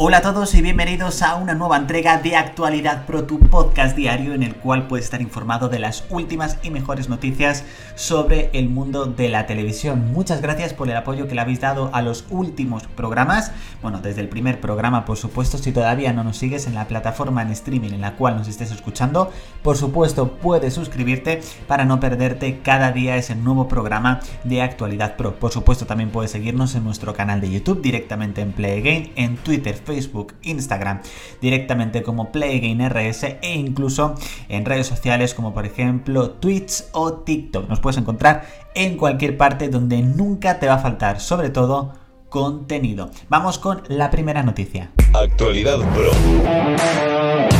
Hola a todos y bienvenidos a una nueva entrega de Actualidad Pro, tu podcast diario en el cual puedes estar informado de las últimas y mejores noticias sobre el mundo de la televisión. Muchas gracias por el apoyo que le habéis dado a los últimos programas. Bueno, desde el primer programa, por supuesto, si todavía no nos sigues en la plataforma en streaming en la cual nos estés escuchando, por supuesto puedes suscribirte para no perderte cada día ese nuevo programa de Actualidad Pro. Por supuesto, también puedes seguirnos en nuestro canal de YouTube directamente en Play Again, en Twitter, Facebook, Instagram, directamente como PlayGameRS e incluso en redes sociales como por ejemplo Twitch o TikTok. Nos puedes encontrar en cualquier parte donde nunca te va a faltar, sobre todo contenido. Vamos con la primera noticia. Actualidad Pro.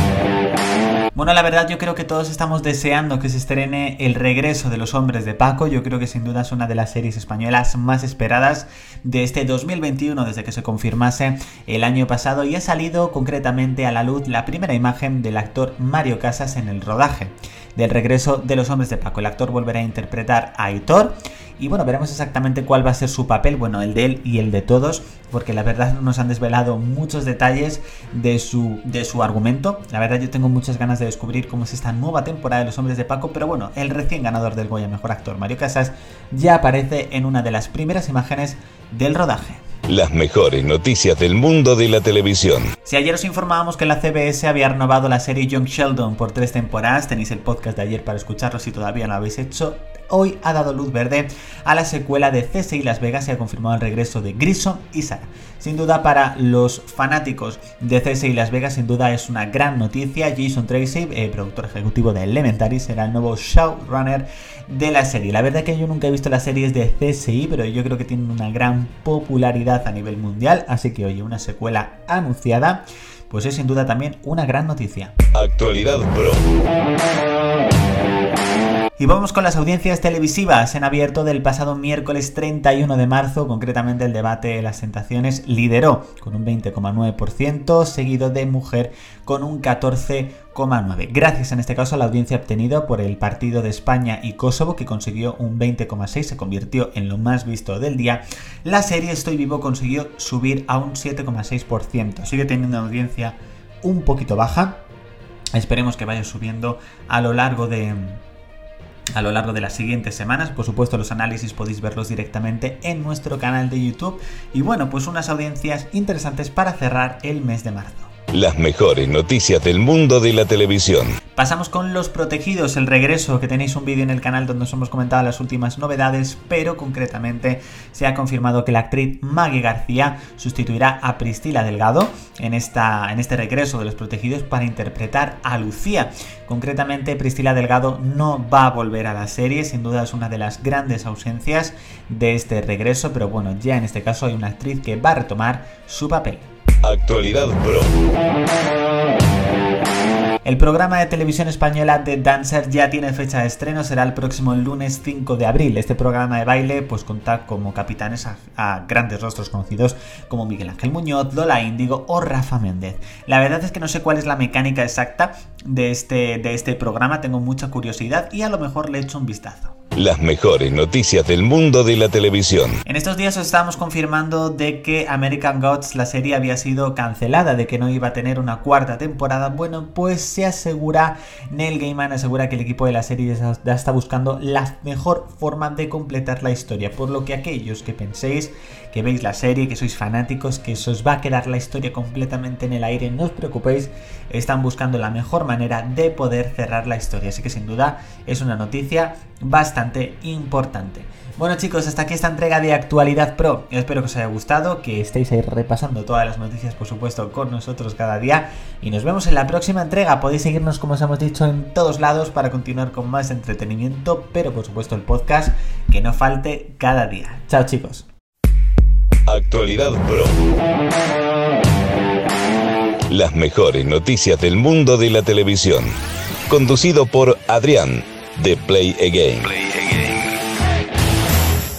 Bueno, la verdad yo creo que todos estamos deseando que se estrene El regreso de los hombres de Paco. Yo creo que sin duda es una de las series españolas más esperadas de este 2021 desde que se confirmase el año pasado y ha salido concretamente a la luz la primera imagen del actor Mario Casas en el rodaje del regreso de los hombres de Paco. El actor volverá a interpretar a Aitor y bueno, veremos exactamente cuál va a ser su papel, bueno, el de él y el de todos, porque la verdad nos han desvelado muchos detalles de su, de su argumento. La verdad yo tengo muchas ganas de descubrir cómo es esta nueva temporada de Los Hombres de Paco, pero bueno, el recién ganador del Goya Mejor Actor, Mario Casas, ya aparece en una de las primeras imágenes del rodaje. Las mejores noticias del mundo de la televisión. Si ayer os informábamos que la CBS había renovado la serie Young Sheldon por tres temporadas, tenéis el podcast de ayer para escucharlo si todavía no lo habéis hecho hoy ha dado luz verde a la secuela de CSI Las Vegas y ha confirmado el regreso de Grison y Sara. Sin duda para los fanáticos de CSI Las Vegas, sin duda es una gran noticia. Jason Tracy, eh, productor ejecutivo de Elementary, será el nuevo showrunner de la serie. La verdad que yo nunca he visto las series de CSI, pero yo creo que tienen una gran popularidad a nivel mundial, así que oye, una secuela anunciada, pues es sin duda también una gran noticia. Actualidad Pro. Y vamos con las audiencias televisivas. En abierto del pasado miércoles 31 de marzo, concretamente el debate de las tentaciones lideró con un 20,9%, seguido de Mujer con un 14,9%. Gracias en este caso a la audiencia obtenida por el partido de España y Kosovo, que consiguió un 20,6%, se convirtió en lo más visto del día. La serie Estoy Vivo consiguió subir a un 7,6%. Sigue teniendo una audiencia un poquito baja. Esperemos que vaya subiendo a lo largo de a lo largo de las siguientes semanas. Por supuesto, los análisis podéis verlos directamente en nuestro canal de YouTube. Y bueno, pues unas audiencias interesantes para cerrar el mes de marzo. Las mejores noticias del mundo de la televisión. Pasamos con Los Protegidos, el regreso, que tenéis un vídeo en el canal donde os hemos comentado las últimas novedades, pero concretamente se ha confirmado que la actriz Maggie García sustituirá a Priscila Delgado en, esta, en este regreso de Los Protegidos para interpretar a Lucía. Concretamente, Priscila Delgado no va a volver a la serie, sin duda es una de las grandes ausencias de este regreso, pero bueno, ya en este caso hay una actriz que va a retomar su papel. Actualidad Pro. El programa de televisión española The Dancer ya tiene fecha de estreno, será el próximo lunes 5 de abril. Este programa de baile pues cuenta como capitanes a, grandes rostros conocidos como Miguel Ángel Muñoz, Lola Índigo o Rafa Méndez. La verdad es que no sé cuál es la mecánica exacta de este, de este programa, tengo mucha curiosidad y a lo mejor le echo un vistazo las mejores noticias del mundo de la televisión. En estos días os estábamos confirmando de que American Gods, la serie, había sido cancelada, de que no iba a tener una cuarta temporada. Bueno, pues se asegura, Neil Gaiman asegura que el equipo de la serie ya está buscando la mejor forma de completar la historia, por lo que aquellos que penséis que veis la serie, que sois fanáticos, que se os va a quedar la historia completamente en el aire, no os preocupéis, están buscando la mejor manera de poder cerrar la historia, así que sin duda es una noticia bastante importante. Bueno chicos, hasta aquí esta entrega de Actualidad Pro. Espero que os haya gustado, que estéis ahí repasando todas las noticias, por supuesto, con nosotros cada día. Y nos vemos en la próxima entrega. Podéis seguirnos, como os hemos dicho, en todos lados para continuar con más entretenimiento, pero por supuesto el podcast que no falte cada día. Chao chicos. Actualidad Pro. Las mejores noticias del mundo de la televisión. Conducido por Adrián, de Play Again.